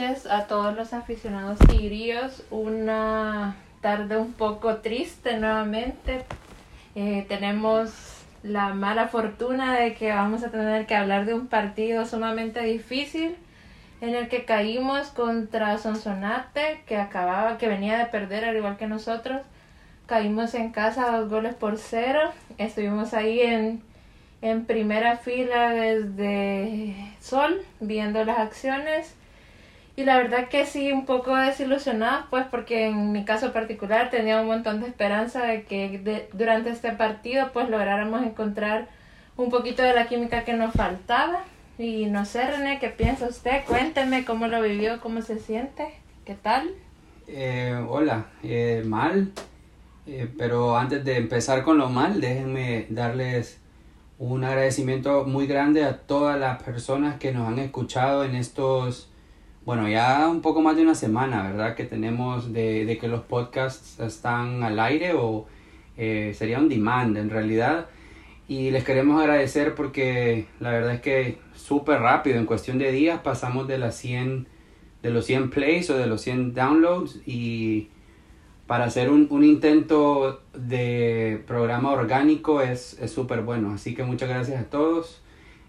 a todos los aficionados tigríos. Una tarde un poco triste nuevamente. Eh, tenemos la mala fortuna de que vamos a tener que hablar de un partido sumamente difícil en el que caímos contra Sonsonate, que acababa, que venía de perder al igual que nosotros. Caímos en casa dos goles por cero. Estuvimos ahí en en primera fila desde Sol, viendo las acciones. Y la verdad que sí, un poco desilusionada, pues porque en mi caso particular tenía un montón de esperanza de que durante este partido pues lográramos encontrar un poquito de la química que nos faltaba. Y no sé, René, ¿qué piensa usted? Cuénteme cómo lo vivió, cómo se siente, qué tal. Eh, hola, eh, mal, eh, pero antes de empezar con lo mal, déjenme darles un agradecimiento muy grande a todas las personas que nos han escuchado en estos, bueno, ya un poco más de una semana, ¿verdad? Que tenemos de, que los podcasts están al aire o eh, sería un demand en realidad. Y les queremos agradecer porque la verdad es que súper rápido, en cuestión de días pasamos de las 100, de los 100 plays o de los 100 downloads y para hacer un, un intento de programa orgánico es súper bueno. Así que muchas gracias a todos.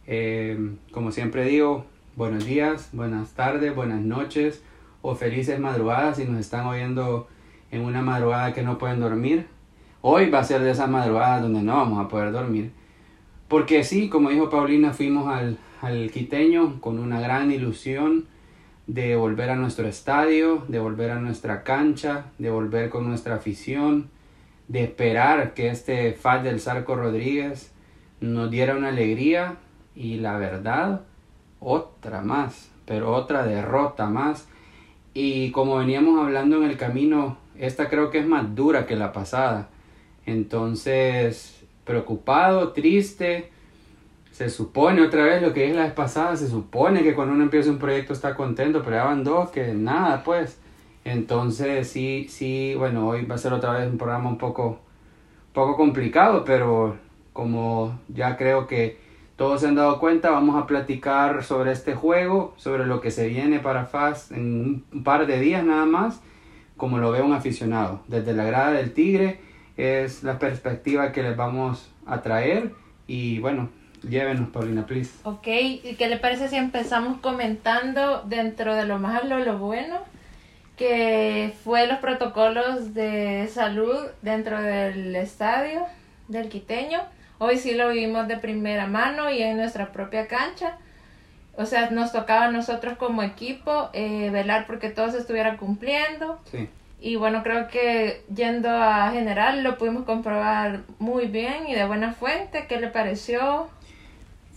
Eh, como siempre digo, buenos días, buenas tardes, buenas noches o felices madrugadas si nos están oyendo en una madrugada que no pueden dormir. Hoy va a ser de esas madrugadas donde no vamos a poder dormir. Porque sí, como dijo Paulina, fuimos al, al quiteño con una gran ilusión de volver a nuestro estadio, de volver a nuestra cancha, de volver con nuestra afición, de esperar que este Fal del Zarco Rodríguez nos diera una alegría y la verdad, otra más, pero otra derrota más. Y como veníamos hablando en el camino, esta creo que es más dura que la pasada. Entonces, preocupado, triste, se supone otra vez lo que es la vez pasada, se supone que cuando uno empieza un proyecto está contento, pero ya van dos que nada, pues. Entonces sí, sí, bueno, hoy va a ser otra vez un programa un poco, poco complicado, pero como ya creo que todos se han dado cuenta, vamos a platicar sobre este juego, sobre lo que se viene para FAS en un par de días nada más, como lo ve un aficionado. Desde la grada del Tigre es la perspectiva que les vamos a traer y bueno, Llévenos, Paulina, please. Ok, ¿y qué le parece si empezamos comentando dentro de lo malo, lo bueno? Que fue los protocolos de salud dentro del estadio del quiteño. Hoy sí lo vivimos de primera mano y en nuestra propia cancha. O sea, nos tocaba a nosotros como equipo eh, velar porque todos estuvieran cumpliendo. Sí. Y bueno, creo que yendo a general lo pudimos comprobar muy bien y de buena fuente. ¿Qué le pareció?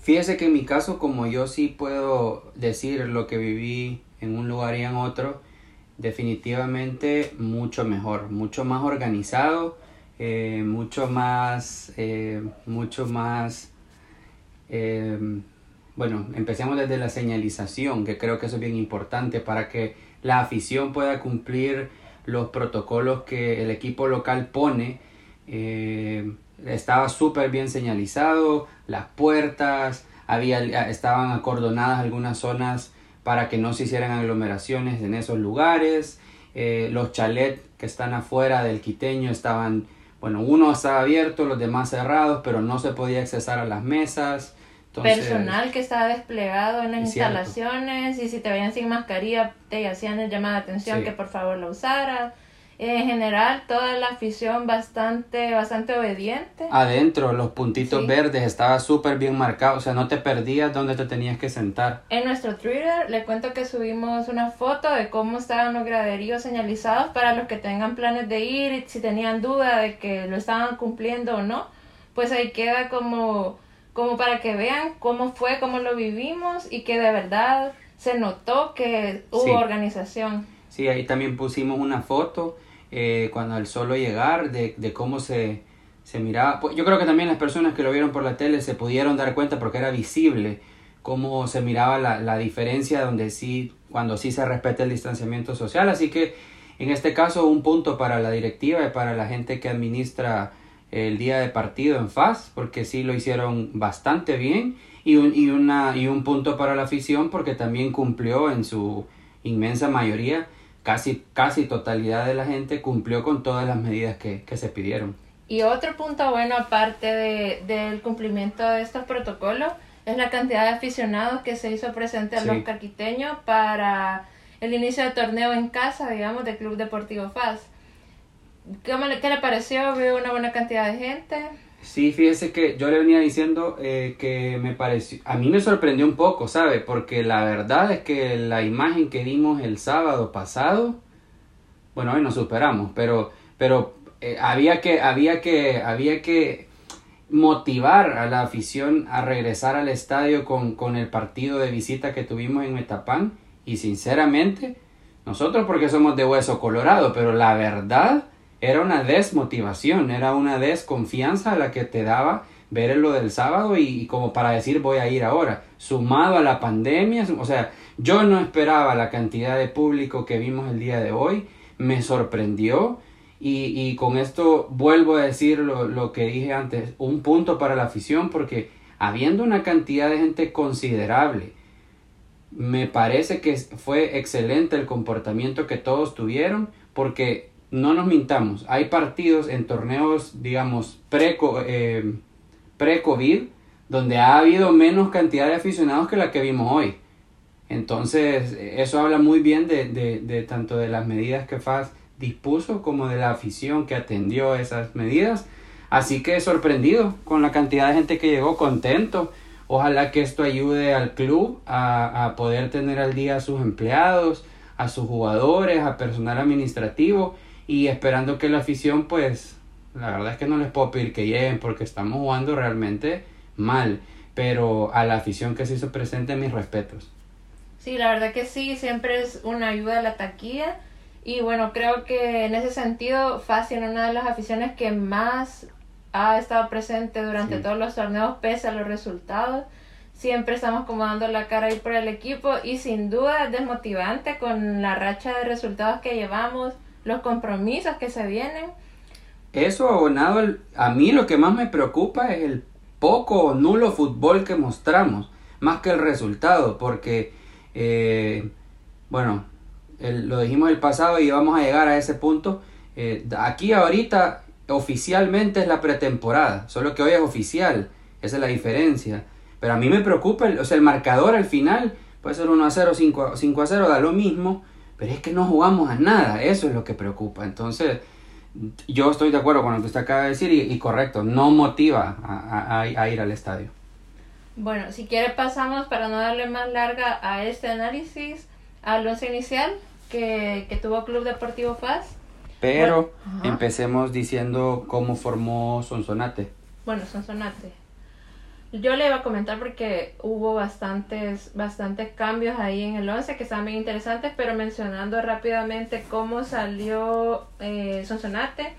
Fíjese que en mi caso, como yo sí puedo decir lo que viví en un lugar y en otro, definitivamente mucho mejor, mucho más organizado, eh, mucho más, eh, mucho más, eh, bueno, empecemos desde la señalización, que creo que eso es bien importante para que la afición pueda cumplir los protocolos que el equipo local pone. Estaba súper bien señalizado, las puertas, había, estaban acordonadas algunas zonas para que no se hicieran aglomeraciones en esos lugares, los chalets que están afuera del quiteño estaban, bueno, uno estaba abierto, los demás cerrados, pero no se podía accesar a las mesas. Personal que estaba desplegado en las instalaciones y si te veían sin mascarilla te hacían llamada de atención que por favor lo usaras en general toda la afición bastante bastante obediente. Adentro, los puntitos verdes estaba súper bien marcado, o sea, no te perdías donde te tenías que sentar. En nuestro Twitter le cuento que subimos una foto de cómo estaban los graderíos señalizados para los que tengan planes de ir y si tenían duda de que lo estaban cumpliendo o no, pues ahí queda como como para que vean cómo fue, cómo lo vivimos y que de verdad se notó que hubo organización. Sí, ahí también pusimos una foto eh, cuando el solo llegar, de, de cómo se, se miraba. Pues, yo creo que también las personas que lo vieron por la tele se pudieron dar cuenta porque era visible cómo se miraba la, la diferencia donde sí, cuando sí se respeta el distanciamiento social. Así que en este caso un punto para la directiva y para la gente que administra el día de partido en FAS, porque sí lo hicieron bastante bien, y un, y una, y un punto para la afición porque también cumplió en su inmensa mayoría, casi, casi totalidad de la gente cumplió con todas las medidas que, que se pidieron. Y otro punto bueno, aparte de, del cumplimiento de estos protocolos, es la cantidad de aficionados que se hizo presente a los carquiteños para el inicio del torneo en casa, digamos, del Club Deportivo FAS. ¿Qué, ¿Qué le pareció? ¿Veo una buena cantidad de gente? Sí, fíjese que yo le venía diciendo eh, que me pareció, a mí me sorprendió un poco, ¿sabe? Porque la verdad es que la imagen que dimos el sábado pasado, bueno, hoy nos superamos, pero, pero eh, había que, había que, había que motivar a la afición a regresar al estadio con, con el partido de visita que tuvimos en Metapán y sinceramente, nosotros porque somos de hueso colorado, pero la verdad era una desmotivación, era una desconfianza la que te daba ver lo del sábado y, como para decir voy a ir ahora, sumado a la pandemia, o sea, yo no esperaba la cantidad de público que vimos el día de hoy, me sorprendió y, y con esto vuelvo a decir lo, lo que dije antes, un punto para la afición porque habiendo una cantidad de gente considerable, me parece que fue excelente el comportamiento que todos tuvieron porque no nos mintamos, hay partidos en torneos, digamos, eh, pre-COVID, donde ha habido menos cantidad de aficionados que la que vimos hoy. Entonces, eso habla muy bien de, de, tanto de las medidas que FAS dispuso como de la afición que atendió esas medidas. Así que sorprendido con la cantidad de gente que llegó, contento. Ojalá que esto ayude al club a, a poder tener al día a sus empleados, a sus jugadores, a personal administrativo y esperando que la afición pues la verdad es que no les puedo pedir que lleguen porque estamos jugando realmente mal, pero a la afición que se hizo presente mis respetos. Sí, la verdad que sí, siempre es una ayuda a la taquilla y bueno, creo que en ese sentido Fácil una de las aficiones que más ha estado presente durante todos los torneos pese a los resultados. Siempre estamos como dando la cara ahí por el equipo y sin duda es desmotivante con la racha de resultados que llevamos los compromisos que se vienen. Eso abonado, a mí lo que más me preocupa es el poco o nulo fútbol que mostramos, más que el resultado, porque, eh, bueno, lo dijimos el pasado y vamos a llegar a ese punto. Eh, aquí ahorita oficialmente es la pretemporada, solo que hoy es oficial, esa es la diferencia. Pero a mí me preocupa, o sea, el marcador al final puede ser 1 a 0, 5 5 a 0, da lo mismo, pero es que no jugamos a nada, eso es lo que preocupa. Entonces, yo estoy de acuerdo con lo que usted acaba de decir y, correcto, no motiva a, ir al estadio. Bueno, si quiere pasamos para no darle más larga a este análisis al once inicial que, que tuvo Club Deportivo Faz. Pero empecemos diciendo cómo formó Sonsonate. Bueno, Sonsonate. Yo le iba a comentar porque hubo bastantes, bastantes cambios ahí en el 11 que estaban bien interesantes, pero mencionando rápidamente cómo salió eh, Sonsonate.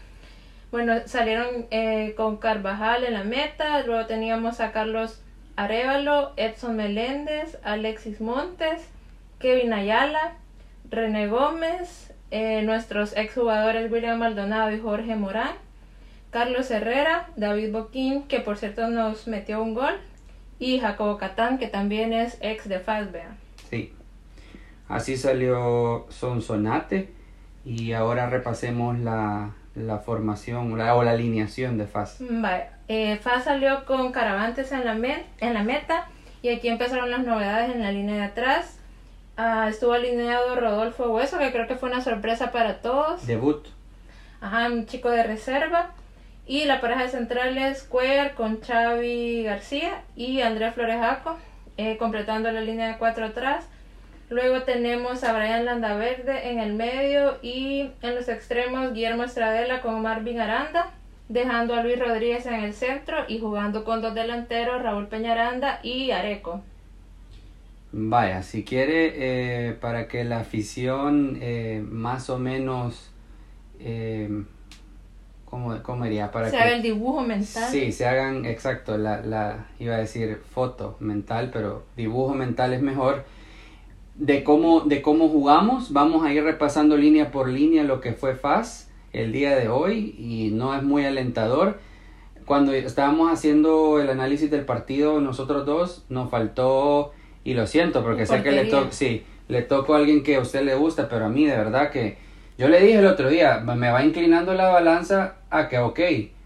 Bueno, salieron eh, con Carvajal en la meta, luego teníamos a Carlos Arevalo, Edson Meléndez, Alexis Montes, Kevin Ayala, René Gómez, eh, nuestros exjugadores William Maldonado y Jorge Morán, Carlos Herrera, David Boquín, que por cierto nos metió un gol, y Jacobo Catán, que también es ex de Fazbea. Sí, así salió Sonsonate y ahora repasemos la, la formación o la alineación de Faz. Vale. Eh, Faz salió con Caravantes en la, en la meta y aquí empezaron las novedades en la línea de atrás. Ah, estuvo alineado Rodolfo Hueso, que creo que fue una sorpresa para todos. Debut. Ajá, un chico de reserva. Y la pareja de centrales, Cuellar con Xavi García y Andrea Florejaco, eh, completando la línea de cuatro atrás. Luego tenemos a Brian Landaverde en el medio y en los extremos Guillermo Estradela con Marvin Aranda, dejando a Luis Rodríguez en el centro y jugando con dos delanteros, Raúl Peñaranda y Areco. Vaya, si quiere, eh, para que la afición eh, más o menos ¿cómo, cómo diría? Para se haga el dibujo mental. Sí, se hagan, exacto, la, la, iba a decir foto mental, pero dibujo mental es mejor. De cómo, de cómo jugamos, vamos a ir repasando línea por línea lo que fue FAS el día de hoy y no es muy alentador. Cuando estábamos haciendo el análisis del partido, nosotros dos, nos faltó, y lo siento porque sé que le toca, sí, le toco a alguien que a usted le gusta, pero a mí de verdad que yo le dije el otro día, me va inclinando la balanza a que ok,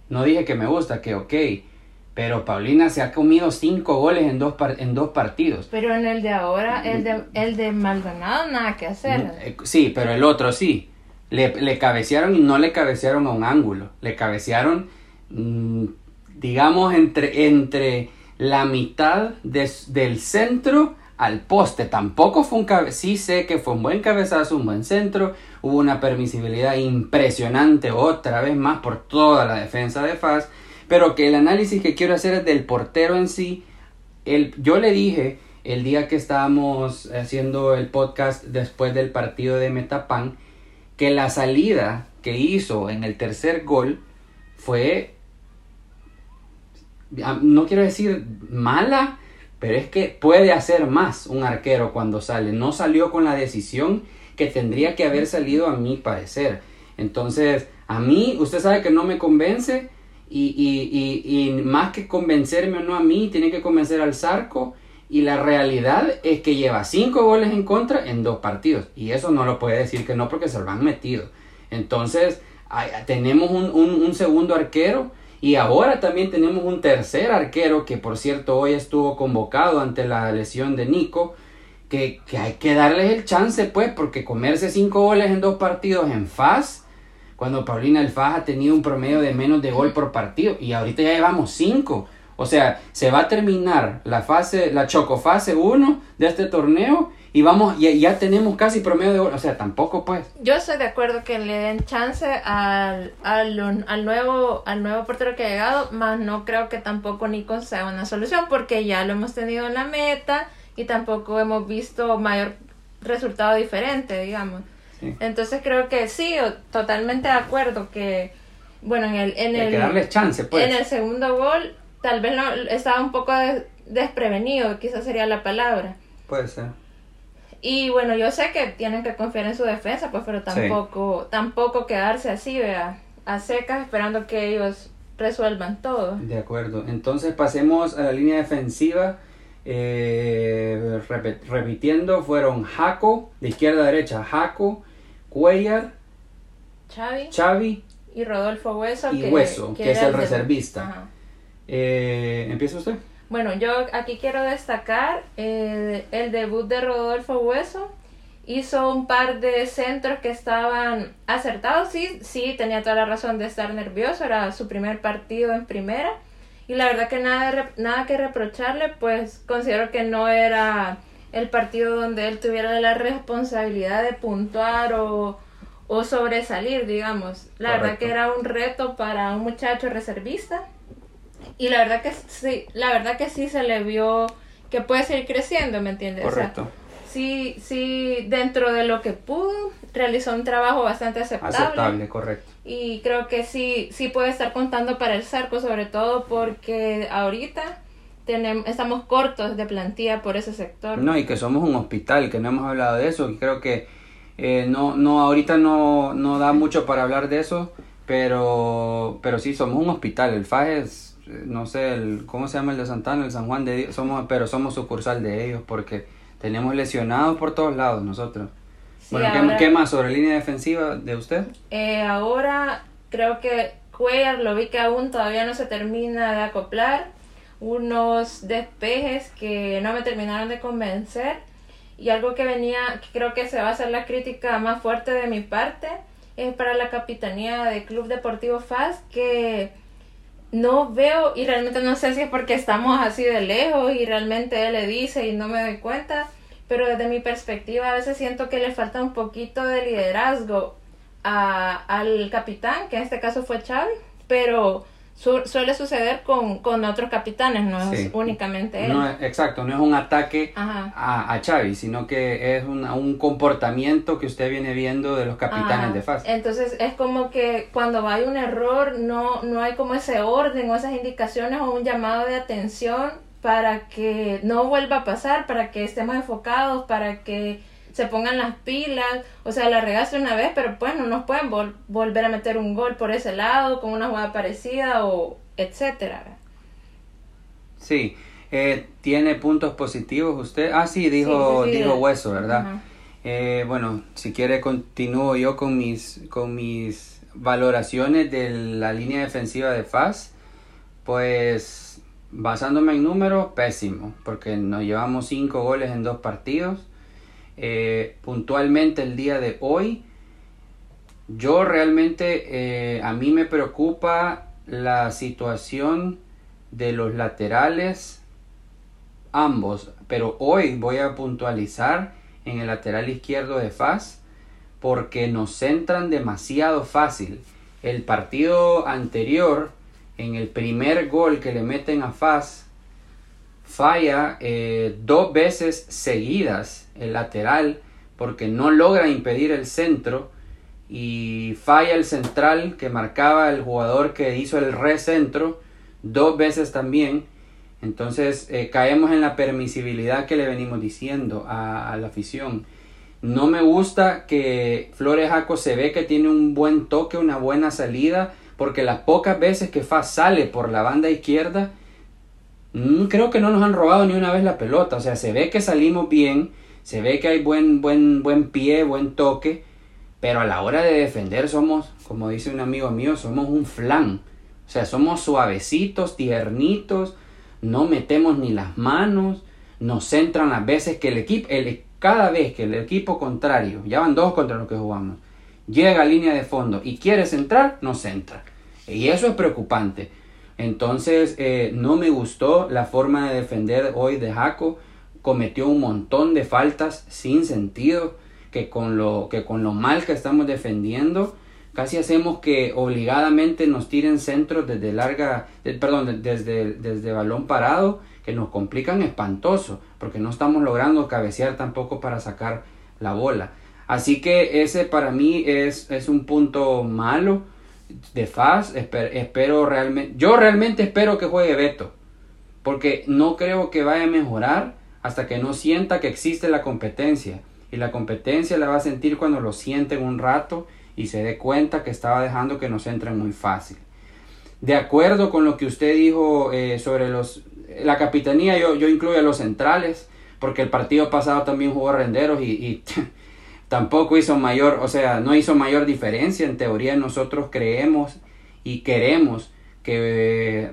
no dije que me gusta, que ok, pero Paulina se ha comido cinco goles en dos, en dos partidos. Pero en el de ahora, el de, el de Maldonado, nada que hacer. Eh, sí, pero el otro sí. Le, le cabecearon y no le cabecearon a un ángulo. Le cabecearon, mm, digamos, entre, entre la mitad del centro al poste. Tampoco fue un cabezazo. Sí sé que fue un buen cabezazo, un buen centro. Hubo una permisibilidad impresionante otra vez más por toda la defensa de Faz. Pero que el análisis que quiero hacer es del portero en sí. El, yo le dije el día que estábamos haciendo el podcast después del partido de Metapan que la salida que hizo en el tercer gol fue, no quiero decir mala, pero es que puede hacer más un arquero cuando sale. No salió con la decisión que tendría que haber salido a mi parecer. Entonces, a mí, usted sabe que no me convence y, y, y, más que convencerme o no a mí, tiene que convencer al Zarco. Y la realidad es que lleva cinco goles en contra en dos partidos. Y eso no lo puede decir que no porque se lo han metido. Entonces, tenemos un, un segundo arquero y ahora también tenemos un tercer arquero que por cierto hoy estuvo convocado ante la lesión de Nico. Que, que hay que darles el chance pues porque comerse cinco goles en dos partidos en FAS. Cuando Paulina El FAS ha tenido un promedio de menos de gol por partido. Y ahorita ya llevamos cinco. O sea, se va a terminar la fase, la chocofase 1 de este torneo y vamos, ya, ya tenemos casi promedio de gol. O sea, tampoco pues. Yo estoy de acuerdo que le den chance al, al, al, nuevo, al nuevo portero que ha llegado, más no creo que tampoco Nico sea una solución porque ya lo hemos tenido en la meta y tampoco hemos visto mayor resultado diferente, digamos. Entonces creo que sí, totalmente de acuerdo que, bueno, en el... En Hay que darles chance, pues. En el segundo gol, tal vez no, estaba un poco desprevenido, quizás sería la palabra. Puede ser. Y bueno, yo sé que tienen que confiar en su defensa, pues, pero tampoco, tampoco quedarse así, vea, a secas esperando que ellos resuelvan todo. De acuerdo. Entonces pasemos a la línea defensiva. Eh, repitiendo, fueron Jaco, de izquierda a derecha, Jaco, Cuellar, Xavi, Xavi y Rodolfo Hueso, y Hueso, que, es el reservista. Eh, ¿Empieza usted? Bueno, yo aquí quiero destacar eh, el debut de Rodolfo Hueso. Hizo un par de centros que estaban acertados. Sí, sí, tenía toda la razón de estar nervioso. Era su primer partido en primera. Y la verdad que nada, nada que reprocharle, pues considero que no era el partido donde él tuviera la responsabilidad de puntuar o, o sobresalir, digamos. La verdad que era un reto para un muchacho reservista y la verdad que sí, la verdad que sí se le vio que puede seguir creciendo, ¿me entiendes? Correcto. Sí, sí, dentro de lo que pudo, realizó un trabajo bastante aceptable. Aceptable, correcto. Y creo que sí, sí puede estar contando para el Zarco, sobre todo porque ahorita tenemos, estamos cortos de plantilla por ese sector. No, y que somos un hospital, que no hemos hablado de eso, y creo que eh, no, no, ahorita no, no da mucho para hablar de eso, pero, pero sí, somos un hospital, el FAE es no sé, el, ¿cómo se llama el de Santana? El San Juan de Dios, somos, pero somos sucursal de ellos porque tenemos lesionados por todos lados nosotros. bueno, ¿qué, más sobre línea defensiva de usted? Eh, ahora creo que Cuellar lo vi que aún todavía no se termina de acoplar. Unos despejes que no me terminaron de convencer. Y algo que venía, que creo que se va a hacer la crítica más fuerte de mi parte, es para la capitanía del Club Deportivo FAS, que no veo y realmente no sé si es porque estamos así de lejos y realmente él le dice y no me doy cuenta, pero desde mi perspectiva a veces siento que le falta un poquito de liderazgo a, al capitán, que en este caso fue Xavi, pero suele suceder con, con, otros capitanes, no es únicamente él. No, exacto, no es un ataque a, a, Xavi, sino que es un comportamiento que usted viene viendo de los capitanes de FAS. Entonces es como que cuando hay un error no, no hay como ese orden o esas indicaciones o un llamado de atención para que no vuelva a pasar, para que estemos enfocados, para que se pongan las pilas, o sea, la regaste una vez, pero pues no nos pueden volver a meter un gol por ese lado, con una jugada parecida o etcétera. Sí, eh, tiene puntos positivos usted. Ah, sí, dijo, dijo Hueso, ¿verdad? Eh, bueno, si quiere continúo yo con mis, con mis valoraciones de la línea defensiva de FAS. Pues basándome en números, pésimo, porque nos llevamos cinco goles en dos partidos. Eh, puntualmente el día de hoy, yo realmente, eh, a mí me preocupa la situación de los laterales, ambos, pero hoy voy a puntualizar en el lateral izquierdo de FAS porque nos centran demasiado fácil. El partido anterior, en el primer gol que le meten a FAS, falla eh, dos veces seguidas el lateral porque no logra impedir el centro y falla el central que marcaba el jugador que hizo el recentro dos veces también. Entonces eh, caemos en la permisibilidad que le venimos diciendo a, la afición. No me gusta que Flores Jaco se ve que tiene un buen toque, una buena salida, porque las pocas veces que Fa sale por la banda izquierda, creo que no nos han robado ni una vez la pelota. O sea, se ve que salimos bien, se ve que hay buen, buen, buen pie, buen toque, pero a la hora de defender somos, como dice un amigo mío, somos un flan. O sea, somos suavecitos, tiernitos, no metemos ni las manos, nos centran las veces que el equipo, el, cada vez que el equipo contrario, ya van dos contra los que jugamos, llega a línea de fondo y quiere centrar, no centra. Y eso es preocupante. Entonces, eh, no me gustó la forma de defender hoy de Jaco. Cometió un montón de faltas sin sentido que con lo, que con lo mal que estamos defendiendo, casi hacemos que obligadamente nos tiren centros desde larga, perdón, desde, desde balón parado, que nos complican espantoso, porque no estamos logrando cabecear tampoco para sacar la bola. Así que ese para mí es, es un punto malo de FAS. espero realmente, yo realmente espero que juegue Beto, porque no creo que vaya a mejorar hasta que no sienta que existe la competencia y la competencia la va a sentir cuando lo sienten un rato y se dé cuenta que estaba dejando que nos entren muy fácil. De acuerdo con lo que usted dijo eh, sobre los, la capitanía, yo, yo incluyo a los centrales, porque el partido pasado también jugó Renderos y tampoco hizo mayor, o sea, no hizo mayor diferencia. En teoría nosotros creemos y queremos que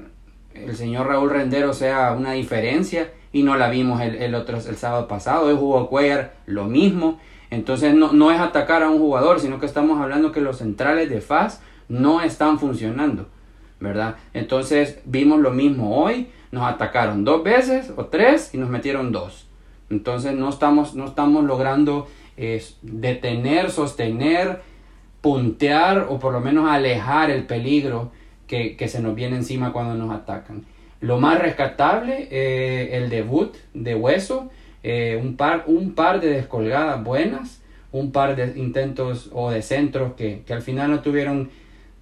el señor Raúl Rendero sea una diferencia y no la vimos el, otro, el sábado pasado. Hoy jugó Cuellar lo mismo. Entonces no, no es atacar a un jugador, sino que estamos hablando que los centrales de FAS no están funcionando, ¿verdad? Entonces vimos lo mismo hoy, nos atacaron dos veces o tres y nos metieron dos. Entonces no estamos, no estamos logrando eh, detener, sostener, puntear o por lo menos alejar el peligro que, que se nos viene encima cuando nos atacan. Lo más rescatable, eh, el debut de Hueso, eh, un, par, un par de descolgadas buenas, un par de intentos o de centros que, que, al final no tuvieron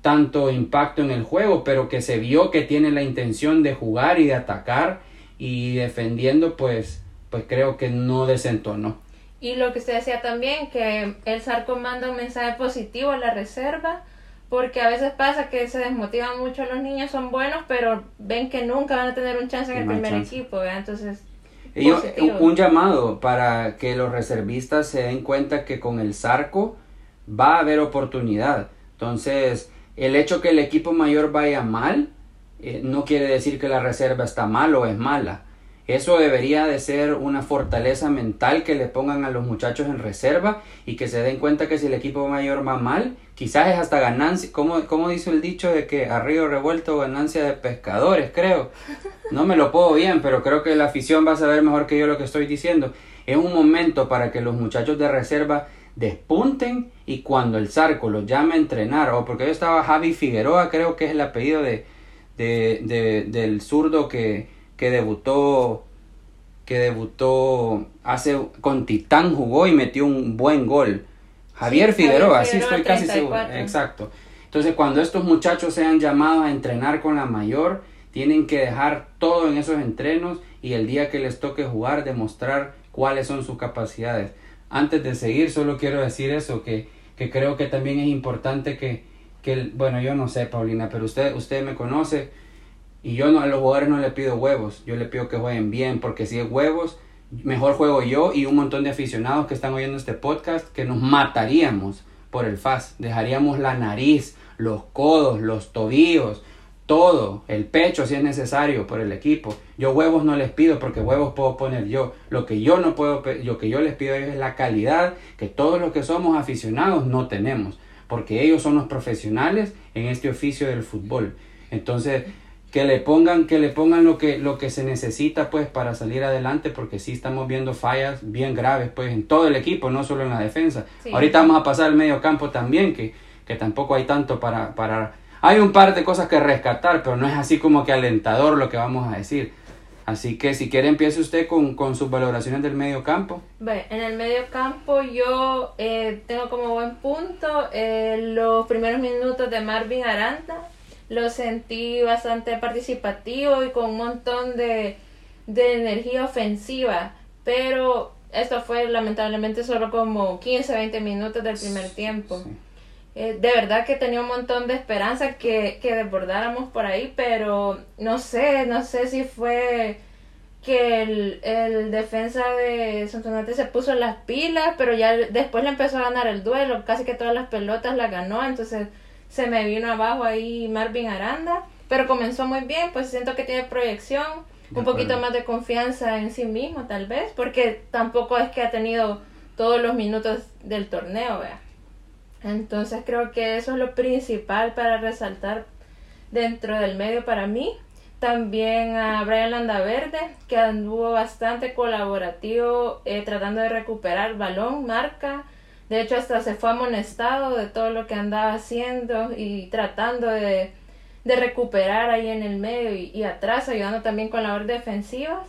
tanto impacto en el juego, pero que se vio que tiene la intención de jugar y de atacar y defendiendo, pues, pues creo que no desentonó. Y lo que usted decía también, que el Sarco manda un mensaje positivo a la reserva, porque a veces pasa que se desmotivan mucho los niños, son buenos, pero ven que nunca van a tener un chance en el primer equipo, entonces... un llamado para que los reservistas se den cuenta que con el Zarco va a haber oportunidad. Entonces, el hecho que el equipo mayor vaya mal eh, no quiere decir que la reserva está mal o es mala. Eso debería de ser una fortaleza mental que le pongan a los muchachos en reserva y que se den cuenta que si el equipo mayor va mal, quizás es hasta ganancia, como dice el dicho de que a río revuelto ganancia de pescadores, creo. No me lo puedo bien, pero creo que la afición va a saber mejor que yo lo que estoy diciendo. Es un momento para que los muchachos de reserva despunten y cuando el Zarco los llame a entrenar, o porque yo estaba Javi Figueroa, creo que es el apellido de, de del zurdo que que debutó que debutó hace con Titán jugó y metió un buen gol. Javier Figueroa, así estoy casi seguro. Exacto. Entonces, cuando estos muchachos sean llamados a entrenar con la mayor, tienen que dejar todo en esos entrenos y el día que les toque jugar demostrar cuáles son sus capacidades. Antes de seguir, solo quiero decir eso, que, que creo que también es importante que, que, bueno, yo no sé, Paulina, pero usted, usted me conoce, y yo no, a los jugadores no le pido huevos, yo le pido que jueguen bien, porque si es huevos, mejor juego yo y un montón de aficionados que están oyendo este podcast que nos mataríamos por el FAS. Dejaríamos la nariz, los codos, los tobillos, todo, el pecho si es necesario por el equipo. Yo huevos no les pido porque huevos puedo poner yo. Lo que yo no puedo, lo que yo les pido es la calidad que todos los que somos aficionados no tenemos, porque ellos son los profesionales en este oficio del fútbol. Entonces, que le pongan que le pongan lo que lo que se necesita pues para salir adelante porque sí estamos viendo fallas bien graves pues en todo el equipo no solo en la defensa. Ahorita vamos a pasar al medio campo también que, que tampoco hay tanto para para hay un par de cosas que rescatar pero no es así como que alentador lo que vamos a decir. Así que si quiere empiece usted con, con sus valoraciones del medio campo. En el medio campo yo eh, tengo como buen punto eh, los primeros minutos de Marvin Aranda lo sentí bastante participativo y con un montón de, energía ofensiva, pero esto fue lamentablemente solo como 15, 20 minutos del primer tiempo. Eh, de verdad que tenía un montón de esperanza que, que desbordáramos por ahí, pero no sé, no sé si fue que el, el defensa de Santonate se puso las pilas, pero ya después le empezó a ganar el duelo, casi que todas las pelotas las ganó, entonces se me vino abajo ahí Marvin Aranda, pero comenzó muy bien, pues siento que tiene proyección, un poquito más de confianza en sí mismo tal vez, porque tampoco es que ha tenido todos los minutos del torneo, vea. Entonces creo que eso es lo principal para resaltar dentro del medio para mí. También a Brian Landaverde, que anduvo bastante colaborativo eh, tratando de recuperar balón, marca, de hecho, hasta se fue amonestado de todo lo que andaba haciendo y tratando de, recuperar ahí en el medio y, atrás, ayudando también con labores defensivas.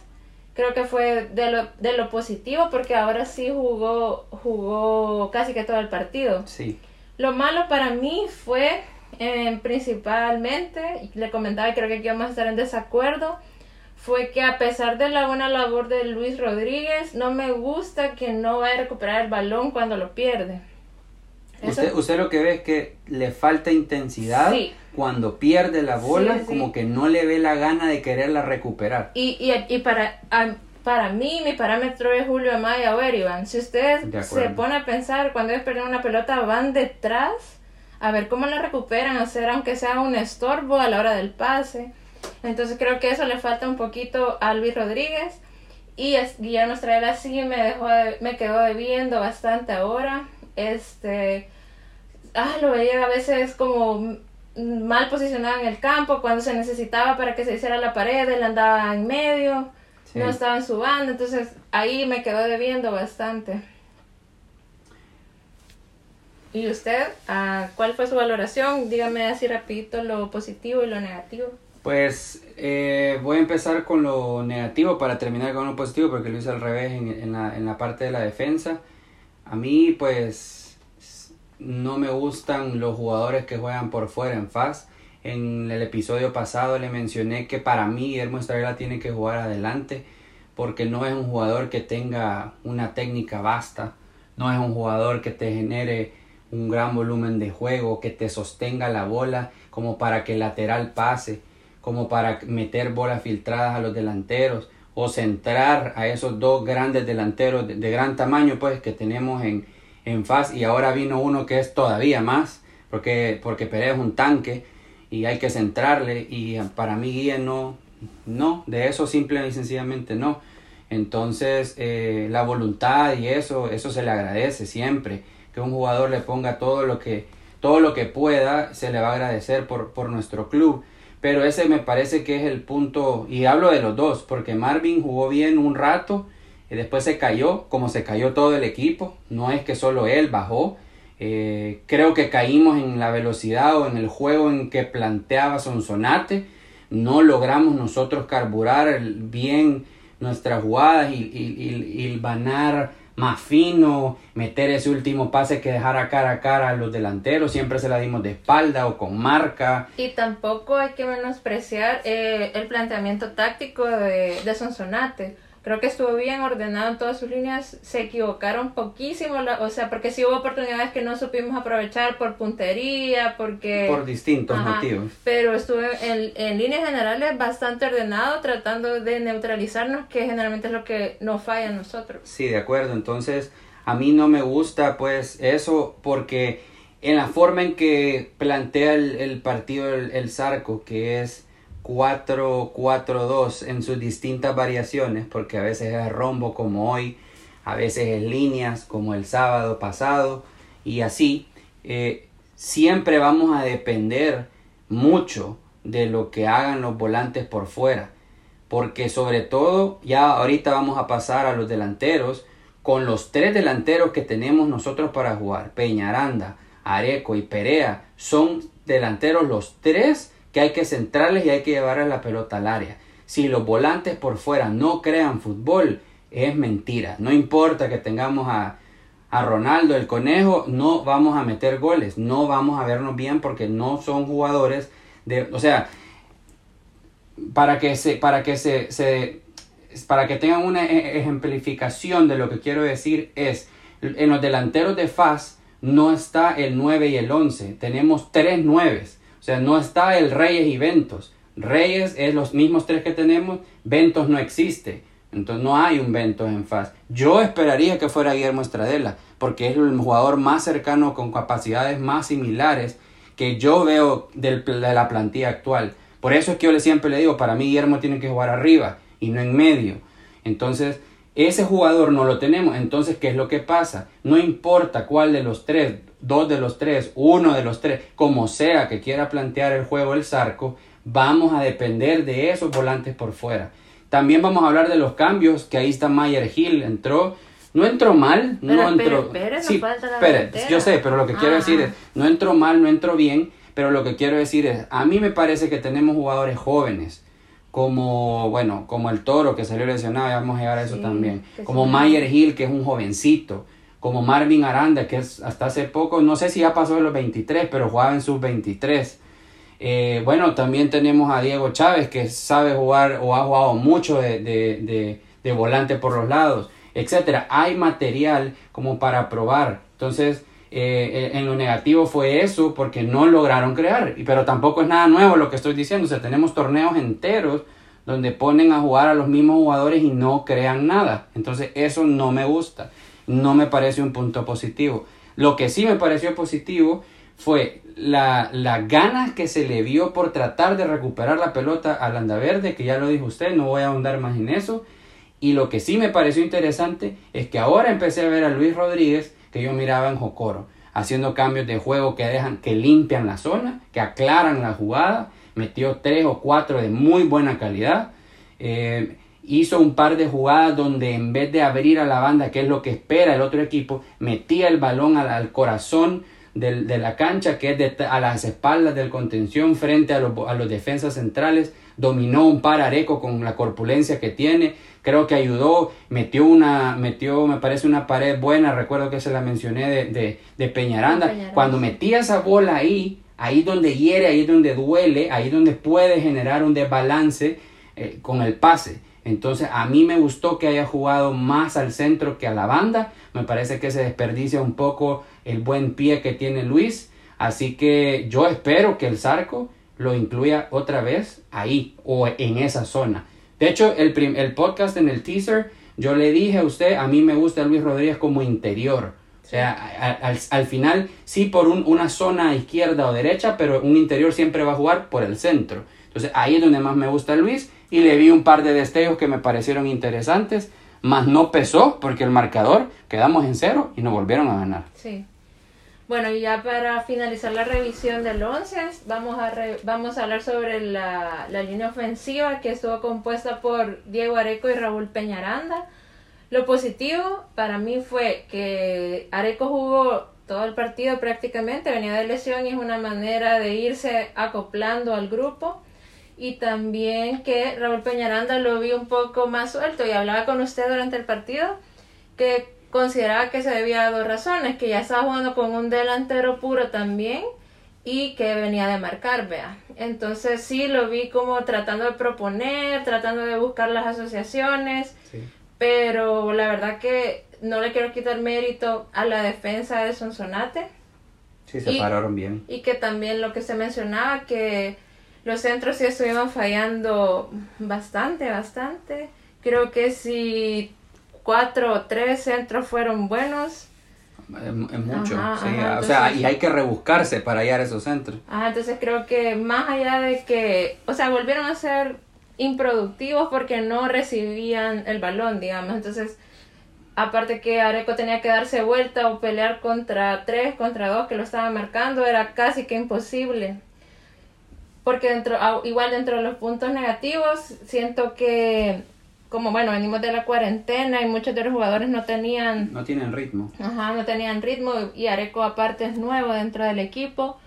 Creo que fue de lo, de lo positivo porque ahora sí jugó, jugó casi que todo el partido. Sí. Lo malo para mí fue eh, principalmente, le comentaba, creo que aquí vamos a estar en desacuerdo, fue que a pesar de la buena labor de Luis Rodríguez, no me gusta que no vaya a recuperar el balón cuando lo pierde. Usted, usted, lo que ve es que le falta intensidad cuando pierde la bola, como que no le ve la gana de quererla recuperar. Y, y, y para, para mí, mi parámetro es Julio Amaya o Erivan. Si usted se pone a pensar, cuando ellos pierden una pelota, van detrás a ver cómo la recuperan, hacer aunque sea un estorbo a la hora del pase. Entonces creo que eso le falta un poquito a Luis Rodríguez. Y Guillermo Estrella sí me dejó me quedó debiendo bastante ahora. Este ah, lo veía a veces como mal posicionado en el campo cuando se necesitaba para que se hiciera la pared, él andaba en medio, no estaba en su banda, entonces ahí me quedó debiendo bastante. ¿Y usted? Ah, ¿Cuál fue su valoración? Dígame así rapidito lo positivo y lo negativo. Pues eh, voy a empezar con lo negativo para terminar con lo positivo porque lo hice al revés en, la, en la parte de la defensa. A mí pues no me gustan los jugadores que juegan por fuera en FAS. En el episodio pasado le mencioné que para mí Guillermo Estrella tiene que jugar adelante porque no es un jugador que tenga una técnica vasta, no es un jugador que te genere un gran volumen de juego, que te sostenga la bola como para que el lateral pase como para meter bolas filtradas a los delanteros o centrar a esos dos grandes delanteros de, gran tamaño pues que tenemos en, en FAS y ahora vino uno que es todavía más porque, porque es un tanque y hay que centrarle. Y para mí Guía no, no, de eso simple y sencillamente no. Entonces eh, la voluntad y eso, eso se le agradece siempre, que un jugador le ponga todo lo que, todo lo que pueda, se le va a agradecer por, por nuestro club pero ese me parece que es el punto, y hablo de los dos, porque Marvin jugó bien un rato, y después se cayó, como se cayó todo el equipo, no es que solo él bajó, eh, creo que caímos en la velocidad o en el juego en que planteaba Sonsonate, no logramos nosotros carburar bien nuestras jugadas y, y, y, y más fino, meter ese último pase que dejara cara a cara a los delanteros, siempre se la dimos de espalda o con marca. Y tampoco hay que menospreciar eh, el planteamiento táctico de, de Sonsonate, creo que estuvo bien ordenado en todas sus líneas, se equivocaron poquísimo, o sea, porque sí hubo oportunidades que no supimos aprovechar por puntería, porque... Por distintos motivos. Pero estuvo en, en líneas generales bastante ordenado, tratando de neutralizarnos, que generalmente es lo que nos falla a nosotros. Sí, de acuerdo, entonces a mí no me gusta pues eso porque en la forma en que plantea el, partido el, el Zarco, que es 4-4-2 en sus distintas variaciones, porque a veces es rombo como hoy, a veces es líneas como el sábado pasado, y así, eh, siempre vamos a depender mucho de lo que hagan los volantes por fuera, porque sobre todo, ya ahorita vamos a pasar a los delanteros, con los tres delanteros que tenemos nosotros para jugar, Peñaranda, Areco y Perea, son delanteros los tres que hay que centrarles y hay que llevarles la pelota al área. Si los volantes por fuera no crean fútbol, es mentira. No importa que tengamos a, a Ronaldo, el conejo, no vamos a meter goles, no vamos a vernos bien porque no son jugadores de, o sea, para que se, para que se, se para que tengan una e, ejemplificación de lo que quiero decir es, en los delanteros de FAS no está el 9 y el 11, tenemos tres 9 o sea, no está el Reyes y Ventos. Reyes es los mismos tres que tenemos, Ventos no existe. Entonces no hay un Ventos en FAS. Yo esperaría que fuera Guillermo Estradela, porque es el jugador más cercano con capacidades más similares que yo veo de la plantilla actual. Por eso es que yo siempre le digo, para mí Guillermo tiene que jugar arriba y no en medio. Entonces, ese jugador no lo tenemos. Entonces, ¿qué es lo que pasa? No importa cuál de los tres, dos de los tres, uno de los tres, como sea que quiera plantear el juego el Zarco, vamos a depender de esos volantes por fuera. También vamos a hablar de los cambios, que ahí está Mayer Hill, entró, no entró mal, no entró... sí, yo sé, pero lo que quiero decir es, no entró mal, no entró bien, pero lo que quiero decir es, a mí me parece que tenemos jugadores jóvenes, como, bueno, como el toro que salió lesionado, ya vamos a llegar a eso también, como Mayer Hill, que es un jovencito, como Marvin Aranda, que es hasta hace poco, no sé si ya pasó de los 23, pero jugaba en sus 23. Eh, bueno, también tenemos a Diego Chávez, que sabe jugar o ha jugado mucho de, de, de, volante por los lados, etcétera. Hay material como para probar. Entonces, eh, en lo negativo fue eso, porque no lograron crear. Pero tampoco es nada nuevo lo que estoy diciendo. O sea, tenemos torneos enteros donde ponen a jugar a los mismos jugadores y no crean nada. Entonces, eso no me gusta no me parece un punto positivo. Lo que sí me pareció positivo fue la, la ganas que se le vio por tratar de recuperar la pelota al Andaverde, que ya lo dijo usted, no voy a ahondar más en eso. Y lo que sí me pareció interesante es que ahora empecé a ver a Luis Rodríguez, que yo miraba en Jocoro, haciendo cambios de juego que dejan, que limpian la zona, que aclaran la jugada, metió tres o cuatro de muy buena calidad. Eh, hizo un par de jugadas donde en vez de abrir a la banda, que es lo que espera el otro equipo, metía el balón al, corazón de la cancha, que es a las espaldas del contención frente a a los defensas centrales, dominó un par areco con la corpulencia que tiene, creo que ayudó, metió una, metió, me parece una pared buena, recuerdo que se la mencioné de, de, Peñaranda, cuando metía esa bola ahí, ahí donde hiere, ahí donde duele, ahí donde puede generar un desbalance eh, con el pase. Entonces a mí me gustó que haya jugado más al centro que a la banda. Me parece que se desperdicia un poco el buen pie que tiene Luis. Así que yo espero que el Zarco lo incluya otra vez ahí o en esa zona. De hecho, el, el podcast en el teaser, yo le dije a usted, a mí me gusta Luis Rodríguez como interior. O sea, al, final sí por una zona izquierda o derecha, pero un interior siempre va a jugar por el centro. Entonces ahí es donde más me gusta Luis y le vi un par de destellos que me parecieron interesantes, más no pesó porque el marcador quedamos en cero y nos volvieron a ganar. Sí. Bueno, y ya para finalizar la revisión del 11, vamos a, vamos a hablar sobre la, la línea ofensiva que estuvo compuesta por Diego Areco y Raúl Peñaranda. Lo positivo para mí fue que Areco jugó todo el partido prácticamente, venía de lesión y es una manera de irse acoplando al grupo y también que Raúl Peñaranda lo vi un poco más suelto y hablaba con usted durante el partido que consideraba que se debía a dos razones, que ya estaba jugando con un delantero puro también y que venía de marcar, vea. Entonces sí lo vi como tratando de proponer, tratando de buscar las asociaciones, pero la verdad que no le quiero quitar mérito a la defensa de Sonsonate. Sí, se pararon bien. Y que también lo que se mencionaba, que los centros sí estuvieron fallando bastante, bastante. Creo que si cuatro o tres centros fueron buenos. Es, mucho, sí. o sea, y hay que rebuscarse para hallar esos centros. Ah, entonces creo que más allá de que, o sea, volvieron a ser improductivos porque no recibían el balón, digamos. Entonces, aparte que Areco tenía que darse vuelta o pelear contra tres, contra dos que lo estaban marcando, era casi que imposible. Porque dentro, igual dentro de los puntos negativos, siento que como bueno, venimos de la cuarentena y muchos de los jugadores no tenían... No tienen ritmo. Ajá, no tenían ritmo y Areco aparte es nuevo dentro del equipo.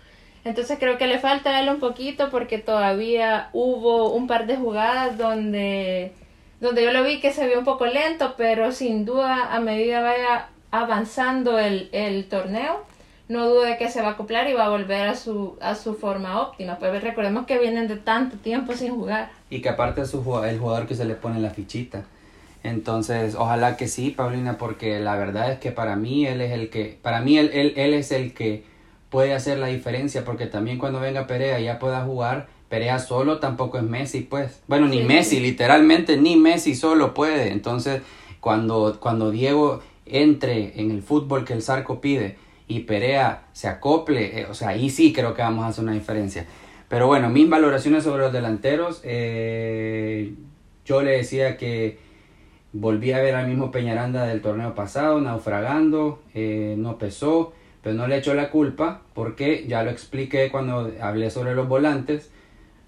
Entonces creo que le falta a él un poquito porque todavía hubo un par de jugadas donde, donde yo lo vi que se vio un poco lento, pero sin duda a medida vaya avanzando el, el torneo, no dude que se va a acoplar y va a volver a su, a su forma óptima. Pues recordemos que vienen de tanto tiempo sin jugar. Y que aparte es el jugador que se le pone la fichita. Entonces, ojalá que sí, Paulina, porque la verdad es que para mí él es el que, para mí él, él, él es el que puede hacer la diferencia porque también cuando venga Perea ya pueda jugar. Perea solo tampoco es Messi, pues. Bueno, ni Messi, literalmente ni Messi solo puede. Entonces, cuando, cuando Diego entre en el fútbol que el Zarco pide y Perea se acople, eh, o sea, ahí sí creo que vamos a hacer una diferencia. Pero bueno, mis valoraciones sobre los delanteros, eh, yo le decía que volví a ver al mismo Peñaranda del torneo pasado, naufragando, eh, no pesó. Pero no le echo la culpa porque ya lo expliqué cuando hablé sobre los volantes.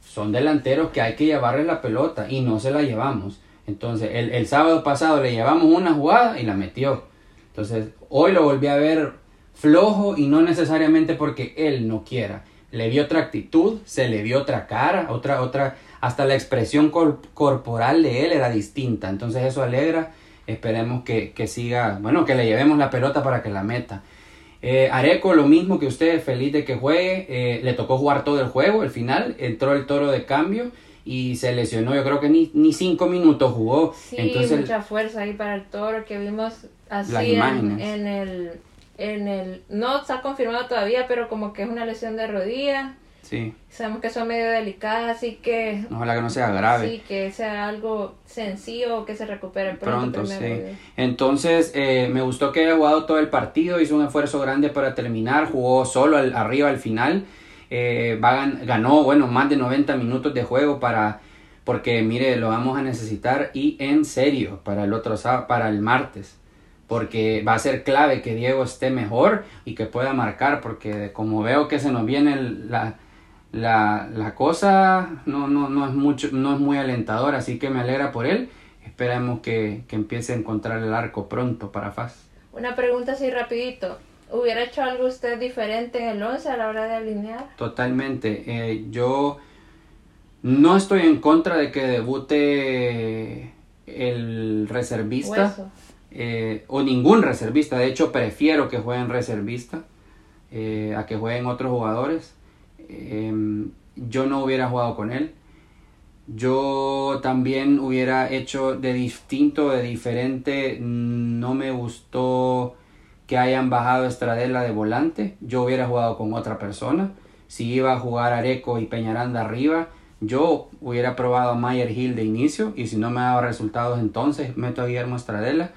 Son delanteros que hay que llevarles la pelota y no se la llevamos. Entonces, el, el sábado pasado le llevamos una jugada y la metió. Entonces, hoy lo volví a ver flojo y no necesariamente porque él no quiera. Le vio otra actitud, se le vio otra cara, otra, otra, hasta la expresión corporal de él era distinta. Entonces eso alegra. Esperemos que, que siga, bueno, que le llevemos la pelota para que la meta. Eh, Areco, lo mismo que usted, feliz de que juegue. Eh, le tocó jugar todo el juego, el final. Entró el toro de cambio y se lesionó. Yo creo que ni, ni cinco minutos jugó. Sí, Entonces, mucha fuerza ahí para el toro que vimos así en, en, el, en el. No está confirmado todavía, pero como que es una lesión de rodilla. Sí. Sabemos que son medio delicadas, así que... Ojalá que no sea grave. Sí, que sea algo sencillo, que se recupere pronto. pronto sí. Entonces, eh, me gustó que haya jugado todo el partido, hizo un esfuerzo grande para terminar, jugó solo al, arriba al final. Eh, ganó, bueno, más de 90 minutos de juego para... Porque, mire, lo vamos a necesitar y en serio para el otro para el martes porque va a ser clave que Diego esté mejor y que pueda marcar, porque como veo que se nos viene la, la, la cosa no, no, no, es mucho, no es muy alentadora, así que me alegra por él. Esperemos que, que empiece a encontrar el arco pronto para FAS. Una pregunta así rapidito. ¿Hubiera hecho algo usted diferente en el 11 a la hora de alinear? Totalmente. Eh, yo no estoy en contra de que debute el reservista. Eh, o ningún reservista. De hecho, prefiero que jueguen reservista eh, a que jueguen otros jugadores. Em, yo no hubiera jugado con él. Yo también hubiera hecho de distinto, de diferente. No me gustó que hayan bajado Estradela de volante. Yo hubiera jugado con otra persona. Si iba a jugar Areco y Peñaranda arriba, yo hubiera probado a Mayer Hill de inicio. Y si no me daba resultados, entonces meto a Guillermo Estradela.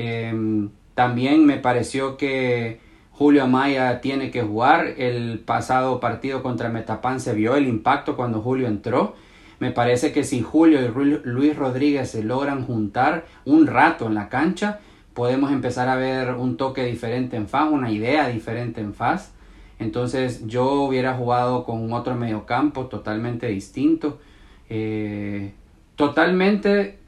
Em, también me pareció que Julio Amaya tiene que jugar. El pasado partido contra Metapan se vio el impacto cuando Julio entró. Me parece que si Julio y Luis Rodríguez se logran juntar un rato en la cancha, podemos empezar a ver un toque diferente en FAS, una idea diferente en FAS. Entonces yo hubiera jugado con otro mediocampo totalmente distinto. Eh, totalmente,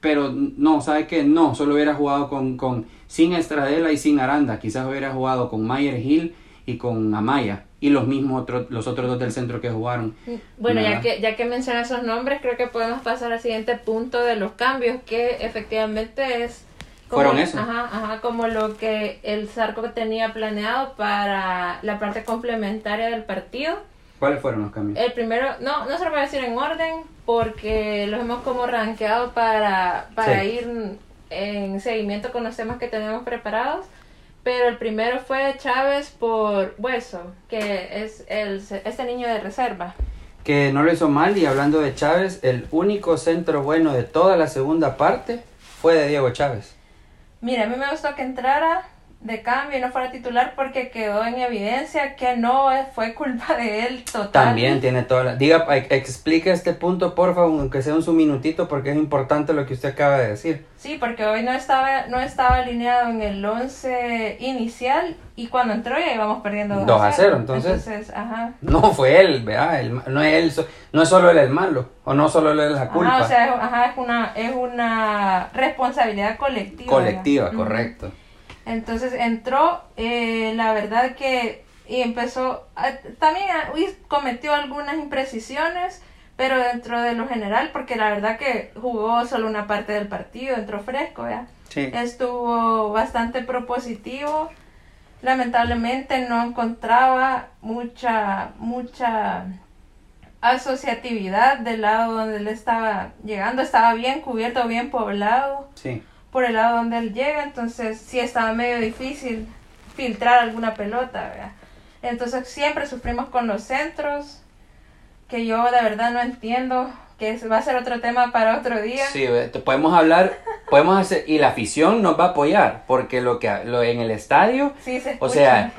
pero no, ¿sabe qué? No, solo hubiera jugado con, con sin Estradela y sin Aranda. Quizás hubiera jugado con Mayer Hill y con Amaya y los mismos otros los otros dos del centro que jugaron. Bueno, ya que ya que menciona esos nombres, creo que podemos pasar al siguiente punto de los cambios que efectivamente es como, fueron eso. Ajá, ajá, como lo que el Zarco tenía planeado para la parte complementaria del partido. ¿Cuáles fueron los cambios? El primero, no, no se lo voy a decir en orden, porque los hemos como rankeado para, para Sí. ir en seguimiento con los temas que tenemos preparados. Pero el primero fue Chávez por Hueso, que es el, este niño de reserva. Que no lo hizo mal y hablando de Chávez, el único centro bueno de toda la segunda parte fue de Diego Chávez. Mira, a mí me gustó que entrara de cambio y no fuera titular porque quedó en evidencia que no fue culpa de él total. También tiene toda la... Diga, ex- explique este punto, por favor, aunque sea un su minutito, porque es importante lo que usted acaba de decir. Sí, porque hoy no estaba, no estaba alineado en el 11 inicial y cuando entró ya íbamos perdiendo 2 2 a 0, entonces. Entonces, ajá. No fue él, ¿verdad? El no, es él, no es solo él el malo, o no solo él es la culpa. Ajá, o sea, es, ajá, es una, es una responsabilidad colectiva. Colectiva, ¿verdad? Correcto. Entonces entró, eh, la verdad que y empezó, a- también a- uy, cometió algunas imprecisiones, pero dentro de lo general, porque la verdad que jugó solo una parte del partido, entró fresco, ¿ya? Sí. Estuvo bastante propositivo. Lamentablemente no encontraba mucha, mucha asociatividad del lado donde él estaba llegando. Estaba bien cubierto, bien poblado Sí. Por el lado donde él llega, entonces sí estaba medio difícil filtrar alguna pelota, ¿verdad? Entonces siempre sufrimos con los centros, que yo de verdad no entiendo, que va a ser otro tema para otro día. Sí, podemos hablar, podemos hacer, y la afición nos va a apoyar, porque lo que lo, en el estadio, Sí, se O sea,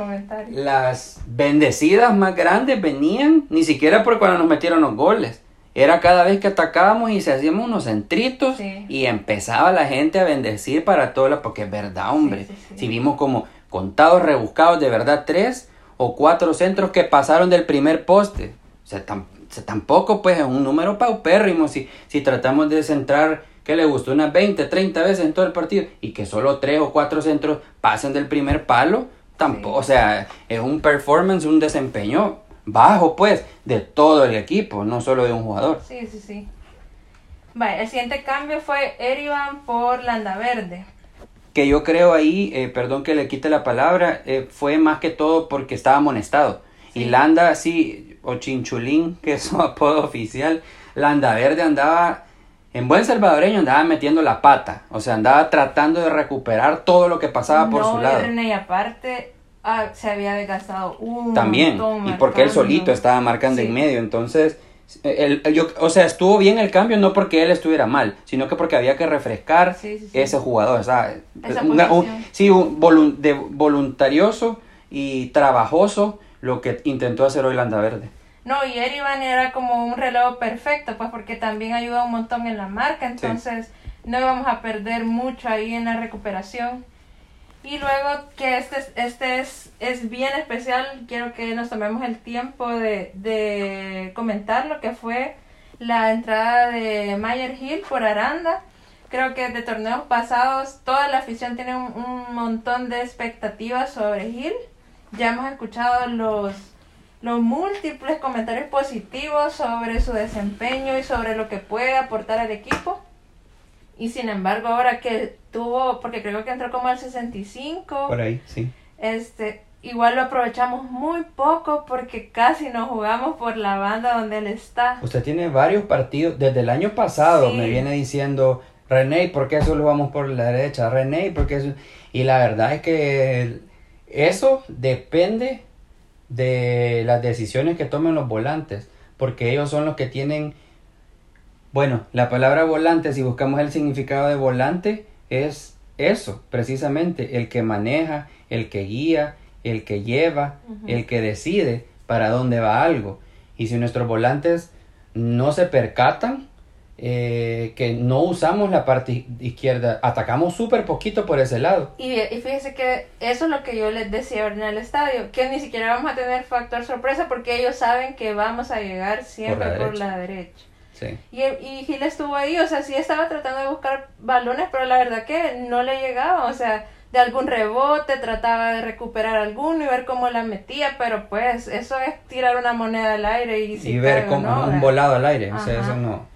las bendecidas más grandes venían, ni siquiera por cuando nos metieron los goles. Era cada vez que atacábamos y se hacíamos unos centritos Sí. y empezaba la gente a bendecir para todo lo, porque es verdad, hombre. Sí, sí, sí. Si vimos como contados, rebuscados, de verdad, tres o cuatro centros que pasaron del primer poste. O sea, tam- tampoco pues es un número paupérrimo si, si tratamos de centrar, que le gustó unas 20, 30 veces en todo el partido y que solo tres o cuatro centros pasen del primer palo, tampoco, o sea, es un performance, un desempeño bajo pues de todo el equipo, no solo de un jugador. Sí, sí, sí. Vale, el siguiente cambio fue Erivan por Landaverde. que yo creo ahí, eh, perdón que le quite la palabra, eh, fue más que todo porque estaba amonestado. Sí. Y Landa, sí, o Chinchulín, que es su apodo oficial, Landa Verde andaba, en buen salvadoreño, andaba metiendo la pata. O sea, andaba tratando de recuperar todo lo que pasaba por su lado. Y aparte ah, se había desgastado un También, montón y porque él solito estaba marcando Sí. en medio. Entonces, el, el- yo, o sea, estuvo bien el cambio, no porque él estuviera mal, sino que porque había que refrescar Sí, sí, sí. ese jugador. o sea, Esa un- un- posición. sí, un de voluntarioso y trabajoso lo que intentó hacer hoy Landaverde. No, y Erivan era como un relevo perfecto, pues porque también ayuda un montón en la marca, entonces no íbamos a perder mucho ahí en la recuperación. Y luego que este, es- este es, es bien especial, quiero que nos tomemos el tiempo de, de comentar lo que fue la entrada de Mayer Hill por Aranda. Creo que de torneos pasados toda la afición tiene un, un montón de expectativas sobre Hill. Ya hemos escuchado los, los múltiples comentarios positivos sobre su desempeño y sobre lo que puede aportar al equipo. Y sin embargo, ahora que tuvo, porque creo que entró como al 65, ahí, sí. este, igual lo aprovechamos muy poco porque casi nos jugamos por la banda donde él está. Usted tiene varios partidos, desde el año pasado Sí. me viene diciendo, René, ¿por qué solo vamos por la derecha? René, ¿por qué eso? Y la verdad es que eso depende de las decisiones que tomen los volantes, porque ellos son los que tienen, bueno, la palabra volante, si buscamos el significado de volante, es eso, precisamente, el que maneja, el que guía, el que lleva, el que decide para dónde va algo. Y si nuestros volantes no se percatan, eh, que no usamos la parte izquierda, atacamos súper poquito por ese lado. Y, y fíjese que eso es lo que yo les decía en el estadio, que ni siquiera vamos a tener factor sorpresa porque ellos saben que vamos a llegar siempre Por la por derecha. la derecha. Sí. Y, y Gil estuvo ahí, o sea, sí estaba tratando de buscar balones, pero la verdad que no le llegaba, o sea, de algún rebote trataba de recuperar alguno y ver cómo la metía, pero pues eso es tirar una moneda al aire y, si y ver pega o como no, un volado al aire. O sea, eso no.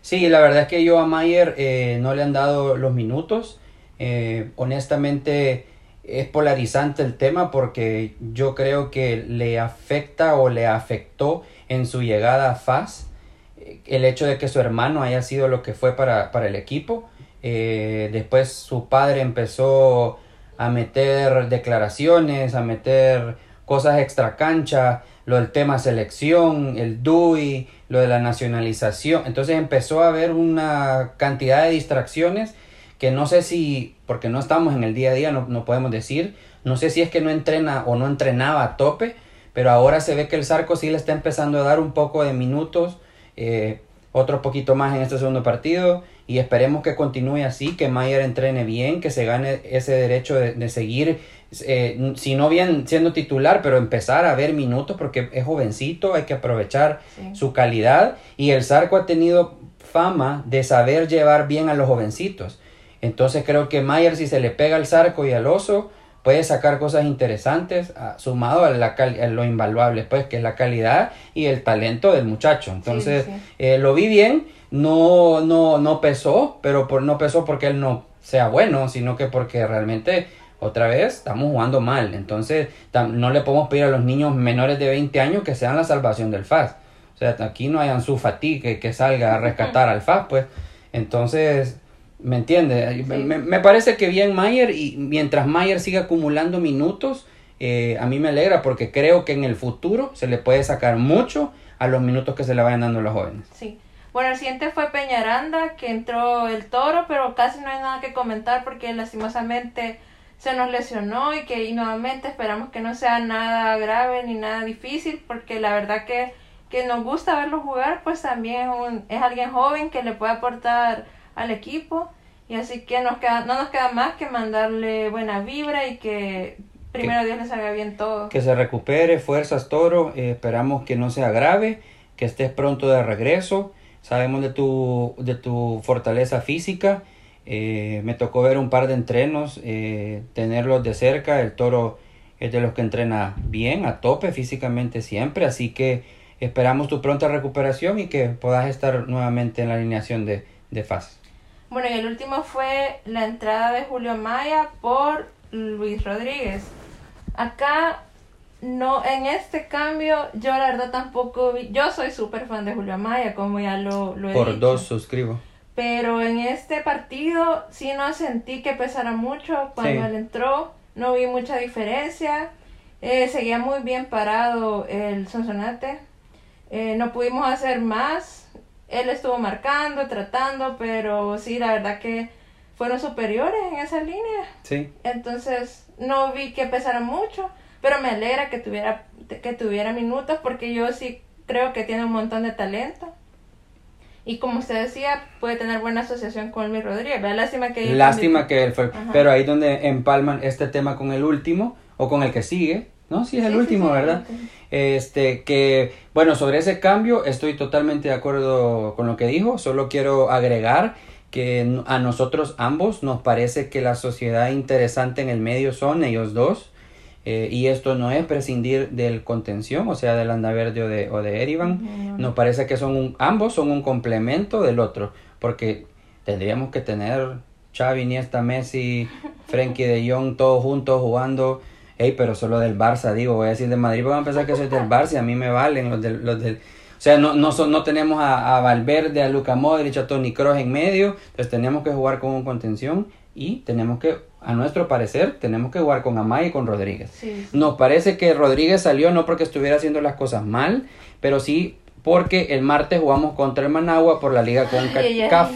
Sí, la verdad es que yo a Mayer eh, no le han dado los minutos. Eh, honestamente es polarizante el tema porque yo creo que le afecta o le afectó en su llegada a FAS el hecho de que su hermano haya sido lo que fue para, para el equipo. Eh, después su padre empezó a meter declaraciones, a meter cosas extra cancha, lo del tema selección, el DUI, lo de la nacionalización. Entonces empezó a haber una cantidad de distracciones que no sé si, porque no estamos en el día a día, no, no podemos decir, no sé si es que no entrena o no entrenaba a tope, pero ahora se ve que el Zarco sí le está empezando a dar un poco de minutos, eh, otro poquito más en este segundo partido y esperemos que continúe así, que Mayer entrene bien, que se gane ese derecho de, seguir, eh, si no bien siendo titular, pero empezar a ver minutos porque es jovencito, hay que aprovechar su calidad y el Zarco ha tenido fama de saber llevar bien a los jovencitos. Entonces creo que Mayer si se le pega al Zarco y al Oso, puede sacar cosas interesantes ah, sumado a, la lo invaluable, pues, que es la calidad y el talento del muchacho. Entonces, eh, lo vi bien, no, no, no pesó, pero por, no pesó porque él no sea bueno, sino que porque realmente otra vez estamos jugando mal. Entonces, no le podemos pedir a los niños menores de 20 años que sean la salvación del FAS. O sea, aquí no hay su Fati que, que salga a rescatar al FAS, pues. Entonces, ¿Me entiendes? Me, parece que bien Mayer y mientras Mayer siga acumulando minutos, eh, a mí me alegra porque creo que en el futuro se le puede sacar mucho a los minutos que se le vayan dando a los jóvenes. Sí. Bueno, el siguiente fue Peñaranda, que entró el toro, pero casi no hay nada que comentar porque lastimosamente se nos lesionó y que nuevamente esperamos que no sea nada grave ni nada difícil porque la verdad que, que nos gusta verlo jugar, pues también un, es alguien joven que le puede aportar al equipo. Y así que nos queda, no nos queda más que mandarle buena vibra y que primero Dios le salga bien todo. Que se recupere, fuerzas Toro, eh, esperamos que no sea grave, que estés pronto de regreso. Sabemos de tu, de tu fortaleza física. Eh, me tocó ver un par de entrenos, eh, tenerlos de cerca. El toro es de los que entrena bien, a tope físicamente siempre. Así que esperamos tu pronta recuperación y que puedas estar nuevamente en la alineación de, de fase. Bueno, y el último fue la entrada de Julio Maya por Luis Rodríguez. Acá, no, en este cambio, yo la verdad tampoco vi, yo soy súper fan de Julio Maya, como ya lo, lo he Por dos suscribo. Pero en este partido sí no sentí que pesara mucho cuando él entró, no vi mucha diferencia. Eh, seguía muy bien parado el Sonsonate. Eh, no pudimos hacer más él estuvo marcando, tratando, pero sí, la verdad que fueron superiores en esa línea. Sí. Entonces, no vi que pesara mucho, pero me alegra que tuviera, que tuviera minutos porque yo sí creo que tiene un montón de talento. Y como usted decía, puede tener buena asociación con Luis Rodríguez. Lástima que... Lástima que él fue... Pero ahí donde empalman este tema con el último o con el que sigue, ¿no? Sí, es el último, ¿verdad? Este, que, bueno, sobre ese cambio estoy totalmente de acuerdo con lo que dijo, solo quiero agregar que a nosotros ambos nos parece que la sociedad interesante en el medio son ellos dos. Eh, y esto no es prescindir del contención, o sea, del Andaverde o de, o de Erivan. Nos parece que son un, ambos son un complemento del otro, porque tendríamos que tener Xavi, Iniesta, Messi, Frenkie de Jong, todos juntos jugando Ey, pero solo del Barça, digo, voy a decir de Madrid, porque van a pensar que soy del Barça y a mí me valen los del... Los del o sea, no, no, no tenemos a, Valverde, a Luca Modric, a Toni Kroos en medio, entonces tenemos que jugar con contención y tenemos que, a nuestro parecer, tenemos que jugar con Amay y con Rodríguez. Nos parece que Rodríguez salió no porque estuviera haciendo las cosas mal, pero sí porque el martes jugamos contra el Managua por la Liga con CAF.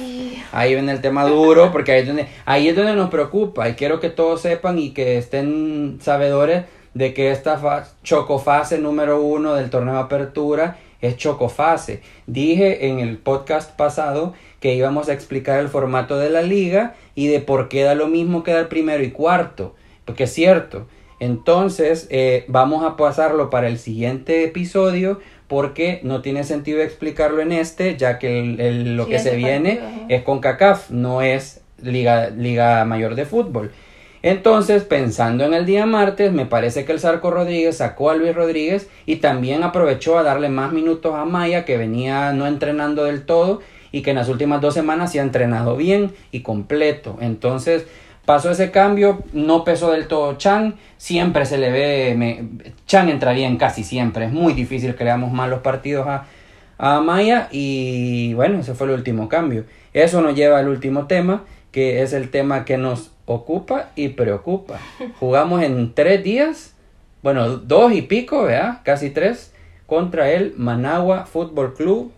Ahí viene el tema duro, porque ahí es, donde, ahí es donde nos preocupa. Y quiero que todos sepan y que estén sabedores de que esta chocofase número uno del torneo de apertura es chocofase. Dije en el podcast pasado que íbamos a explicar el formato de la liga y de por qué da lo mismo que dar primero y cuarto. Porque es cierto. Entonces, eh, vamos a pasarlo para el siguiente episodio porque no tiene sentido explicarlo en este, ya que el, lo que se viene es con CACAF, no es Liga, Liga Mayor de Fútbol. Entonces, pensando en el día martes, me parece que el Zarco Rodríguez sacó a Luis Rodríguez y también aprovechó a darle más minutos a Maya, que venía no entrenando del todo y que en las últimas dos semanas se ha entrenado bien y completo. Entonces, pasó ese cambio, no pesó del todo Chan, siempre se le ve, me, Chan entra bien casi siempre, es muy difícil que le damos malos partidos a, a Amaya y bueno, ese fue el último cambio. Eso nos lleva al último tema, que es el tema que nos ocupa y preocupa. Jugamos en tres días, bueno, dos y pico, ¿verdad? Casi tres, contra el Managua Fútbol Club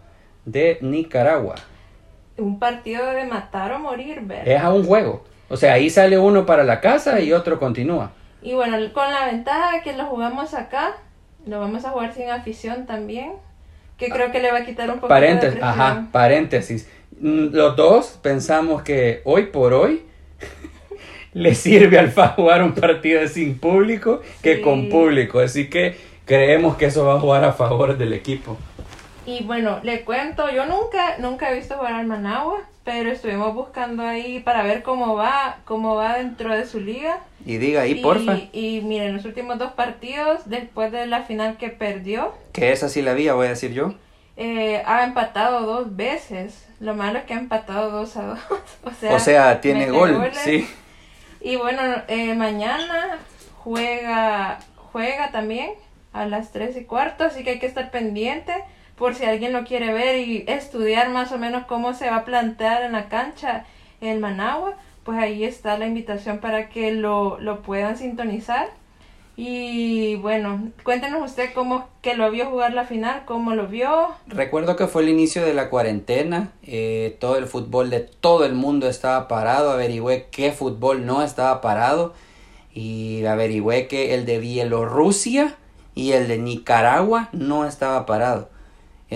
de Nicaragua. Un partido de matar o morir, ¿verdad? Es a un juego. O sea, ahí sale uno para la casa y otro continúa. Y bueno, con la ventaja de que lo jugamos acá, lo vamos a jugar sin afición también, que creo que le va a quitar un poco Paréntesis, de ajá, paréntesis. Mm, Los dos pensamos que hoy por hoy le sirve al FA jugar un partido sin público que Sí. con público. Así que creemos que eso va a jugar a favor del equipo. Y bueno, le cuento, yo nunca, nunca he visto jugar al Managua, pero estuvimos buscando ahí para ver cómo va, cómo va dentro de su liga. Y diga ahí, y, porfa, Y miren, los últimos dos partidos, después de la final que perdió, que esa sí la vi, voy a decir yo. eh, ha empatado dos veces. Lo malo es que ha empatado dos a dos. o sea, O sea, tiene gol, goles. sí. Y bueno, eh, mañana juega, juega también a las 3 y cuarto, así que hay que estar pendiente por si alguien lo quiere ver y estudiar más o menos cómo se va a plantear en la cancha el Managua, pues ahí está la invitación para que lo, lo puedan sintonizar. Y bueno, cuéntenos usted cómo que lo vio jugar la final, cómo lo vio. Recuerdo que fue el inicio de la cuarentena, eh, todo el fútbol de todo el mundo estaba parado, averigüé qué fútbol no estaba parado y averigüé que el de Bielorrusia y el de Nicaragua no estaba parado.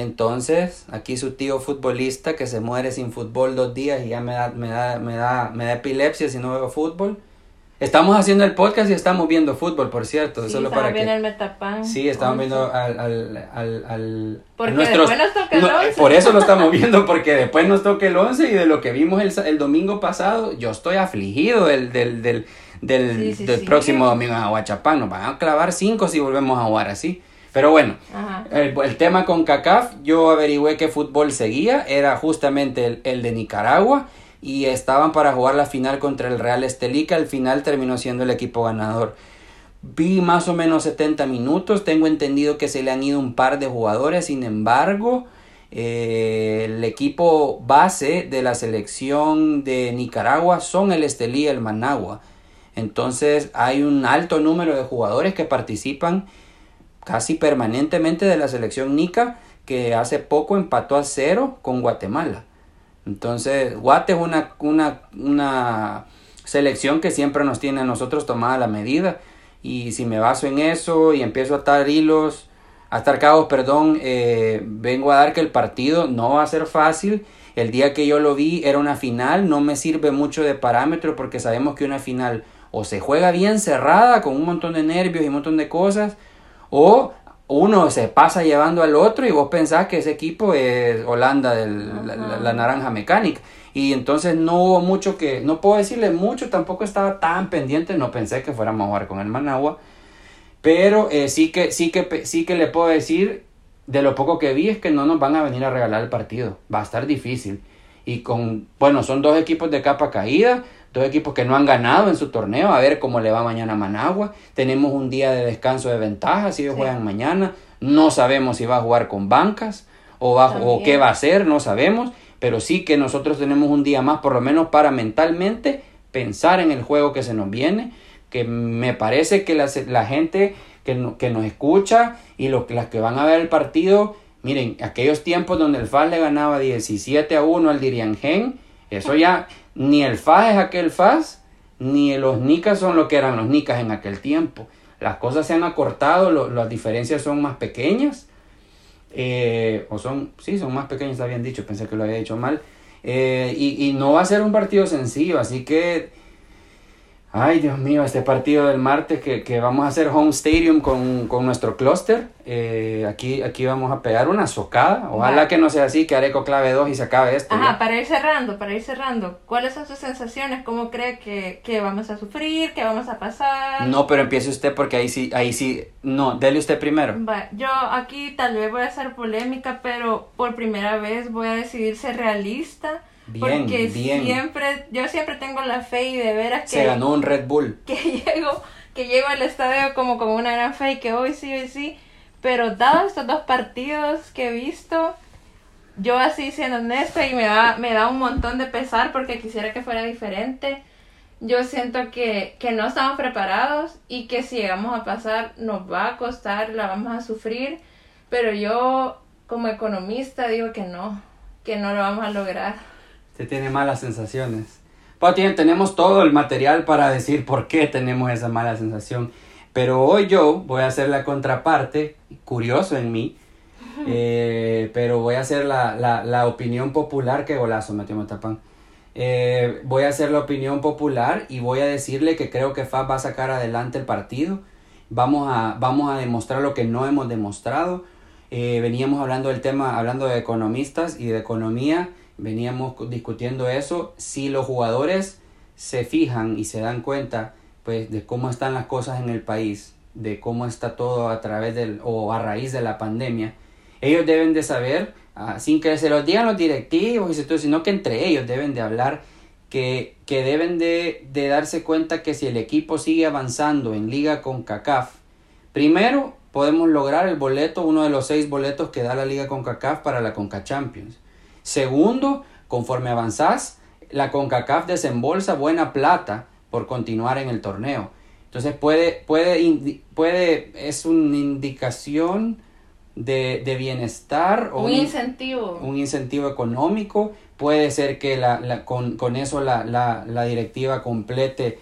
Entonces, aquí su tío futbolista que se muere sin fútbol dos días y ya me da, me da, me da, me da epilepsia si no veo fútbol. Estamos haciendo el podcast y estamos viendo fútbol, por cierto, Sí, solo para bien que... el Metapan. Sí, estamos viendo al, al, al, al- Porque a nuestros- después nos toca el no, once. Por eso lo estamos viendo, porque después nos toca el 11 y de lo que vimos el, el domingo pasado, yo estoy afligido del, del, del, del, Sí, sí, del sí. próximo domingo en Aguachapán. Nos van a clavar 5 si volvemos a jugar así. Pero bueno, el, el tema con CACAF, yo averigüé qué fútbol seguía, era justamente el, el de Nicaragua y estaban para jugar la final contra el Real Estelí, que al final terminó siendo el equipo ganador. Vi más o menos 70 minutos, tengo entendido que se le han ido un par de jugadores, sin embargo, eh, el equipo base de la selección de Nicaragua son el Estelí y el Managua. Entonces hay un alto número de jugadores que participan casi permanentemente de la selección Nica que hace poco empató a cero con Guatemala. Entonces, Guate es una, una, una selección que siempre nos tiene a nosotros tomada la medida. Y si me baso en eso y empiezo a atar hilos, a atar cabos, perdón, eh, vengo a dar que el partido no va a ser fácil. El día que yo lo vi era una final, no me sirve mucho de parámetro porque sabemos que una final o se juega bien cerrada con un montón de nervios y un montón de cosas, o uno se pasa llevando al otro y vos pensás que ese equipo es Holanda, del, la, la- la naranja mecánica. Y entonces no hubo mucho que, no puedo decirle mucho, tampoco estaba tan pendiente, no pensé que fuéramos a jugar con el Managua. Pero eh, sí, que, sí, que, sí que le puedo decir, de lo poco que vi, es que no nos van a venir a regalar el partido. Va a estar difícil. Y con, bueno, son dos equipos de capa caída, dos equipos que no han ganado en su torneo, a ver cómo le va mañana a Managua. Tenemos un día de descanso de ventaja, si ellos Sí. juegan mañana. No sabemos si va a jugar con bancas o, va, o qué va a hacer, no sabemos. Pero sí que nosotros tenemos un día más, por lo menos para mentalmente pensar en el juego que se nos viene. Que me parece que la, la gente que, no- que nos escucha y lo, las que van a ver el partido, miren, aquellos tiempos donde el FAS le ganaba 17 a 1 al Diriangén, eso ya ni el FAS es aquel FAS, ni los Nicas son lo que eran los Nicas en aquel tiempo. Las cosas se han acortado, las diferencias son más pequeñas. eh, o son, sí, son más pequeños, está bien dicho, pensé que lo había dicho mal. eh, y, y no va a ser un partido sencillo, así que Ay, Dios mío, este partido del martes que, que vamos a hacer home stadium con, con nuestro clúster. eh, aquí, aquí vamos a pegar una socada. Ojalá Va. que no sea así, que Areco clave 2 y se acabe esto. Ajá, ya. para ir cerrando, para ir cerrando, ¿cuáles son sus sensaciones? ¿Cómo cree que, que vamos a sufrir? ¿Qué vamos a pasar? No, pero empiece usted porque ahí sí, ahí sí. No, dele usted primero. Va, yo aquí tal vez voy a hacer polémica, pero por primera vez voy a decidir ser realista. Bien, porque bien. siempre, yo siempre tengo la fe y de veras que, Se ganó un Red Bull. que llego, que llego al estadio como con una gran fe y que hoy sí, hoy sí. Pero dados estos dos partidos que he visto, yo así siendo honesta y me da, me da un montón de pesar porque quisiera que fuera diferente. Yo siento que, que no estamos preparados y que si llegamos a pasar nos va a costar, la vamos a sufrir, pero yo como economista digo que no, que no lo vamos a lograr. Se tiene malas sensaciones. Pues tenemos todo el material para decir por qué tenemos esa mala sensación. Pero hoy yo voy a hacer la contraparte, curioso en mí, eh, pero voy a hacer la, la, la opinión popular, que golazo metió Tapán. Eh, voy a hacer la opinión popular y voy a decirle que creo que FAB va a sacar adelante el partido. Vamos a, vamos a demostrar lo que no hemos demostrado. Eh, veníamos hablando del tema, hablando de economistas y de economía, veníamos discutiendo eso. Si los jugadores se fijan y se dan cuenta pues, de cómo están las cosas en el país, de cómo está todo a través del o a raíz de la pandemia, ellos deben de saber, ah, sin que se los digan los directivos, sino que entre ellos deben de hablar que, que deben de, de, darse cuenta que si el equipo sigue avanzando en liga con CACAF, primero podemos lograr el boleto, uno de los seis boletos que da la liga con CACAF para la Conca Champions. Segundo, conforme avanzás, la CONCACAF desembolsa buena plata por continuar en el torneo. Entonces puede, puede, puede, es una indicación de, de bienestar. O un, incentivo. Un incentivo económico. Puede ser que la, la, con, con, eso la, la, la directiva complete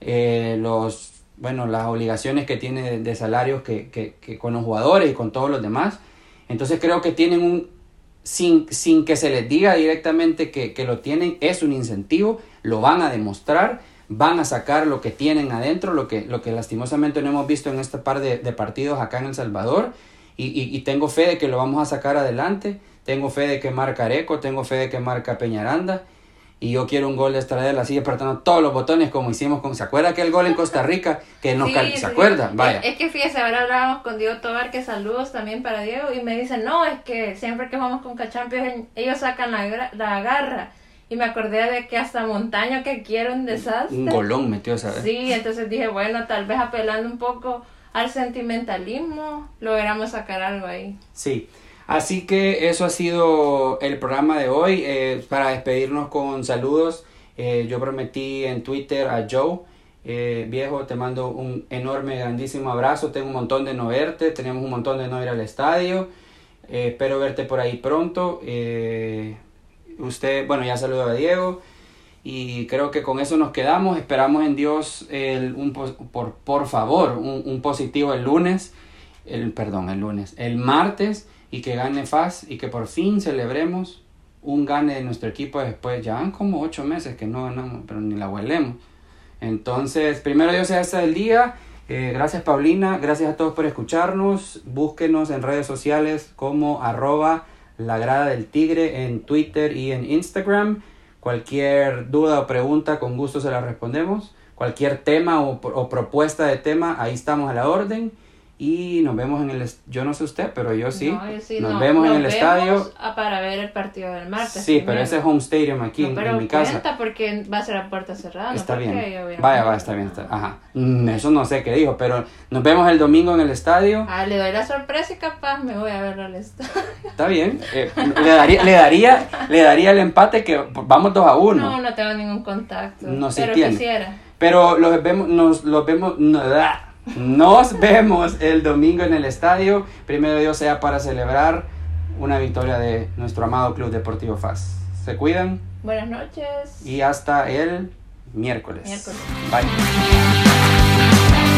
eh, los, bueno, las obligaciones que tiene de, de salarios que, que, que, con los jugadores y con todos los demás. Entonces creo que tienen un, sin, sin que se les diga directamente que, que lo tienen, es un incentivo, lo van a demostrar van a sacar lo que tienen adentro, lo que, lo que lastimosamente no hemos visto en este par de, partidos acá en El Salvador y, tengo fe de que lo vamos a sacar adelante. Tengo fe de que marca Areco, tengo fe de que marca Peñaranda. Y yo quiero un gol de Estradela así apretando todos los botones como hicimos con... ¿Se acuerda aquel gol en Costa Rica? Que nos ¿Se acuerda? Vaya. Es, que fíjese, ahora hablábamos con Diego Tobar, que saludos también para Diego, y me dicen, no, es que siempre que vamos con Cachampions ellos sacan la, la garra. Y me acordé de que hasta Montaño que quiere un desastre. Un golón metió esa vez. Sí, entonces dije, bueno, tal vez apelando un poco al sentimentalismo, logramos sacar algo ahí. Sí, así que eso ha sido el programa de hoy. Eh, para despedirnos con saludos, eh, yo prometí en Twitter a Joe. Eh, viejo, te mando un enorme, grandísimo abrazo. Tengo un montón de no verte, tenemos un montón de no ir al estadio. espero verte por ahí pronto. usted, bueno, ya saludo a Diego. Y creo que con eso nos quedamos. Esperamos en Dios el, un, por, por favor un, un, positivo el lunes, el, perdón, el lunes, el martes y que gane FAS y que por fin celebremos un gane de nuestro equipo después. Ya van como ocho meses que no ganamos, pero ni la huelemos. Entonces, primero Dios sea hasta el día. Eh, gracias Paulina, gracias a todos por escucharnos. Búsquenos en redes sociales como arroba la grada del tigre en Twitter y en Instagram. Cualquier duda o pregunta, con gusto se la respondemos. Cualquier tema o, propuesta de tema, ahí estamos a la orden. Y nos vemos en el... Yo no sé usted, pero yo sí. nos vemos en el estadio. para ver el partido del martes. Sí, pero ese home stadium aquí en, mi casa. porque va a ser a puerta cerrada. Está bien. Vaya, vaya, está bien. Está, ajá. Mm, eso no sé qué dijo, pero nos vemos el domingo en el estadio. Ah, le doy la sorpresa y capaz me voy a ver al estadio. Está bien. Eh, le, daría, le, daría, le daría el empate que vamos 2 a 1. No, no tengo ningún contacto. No sé pero tiene. quisiera. Pero los vemos, nos los vemos... No, nos vemos el domingo en el estadio. Primero Dios sea para celebrar una victoria de nuestro amado Club Deportivo FAS. Se cuidan. Buenas noches. Y hasta el miércoles. Miércoles. Bye.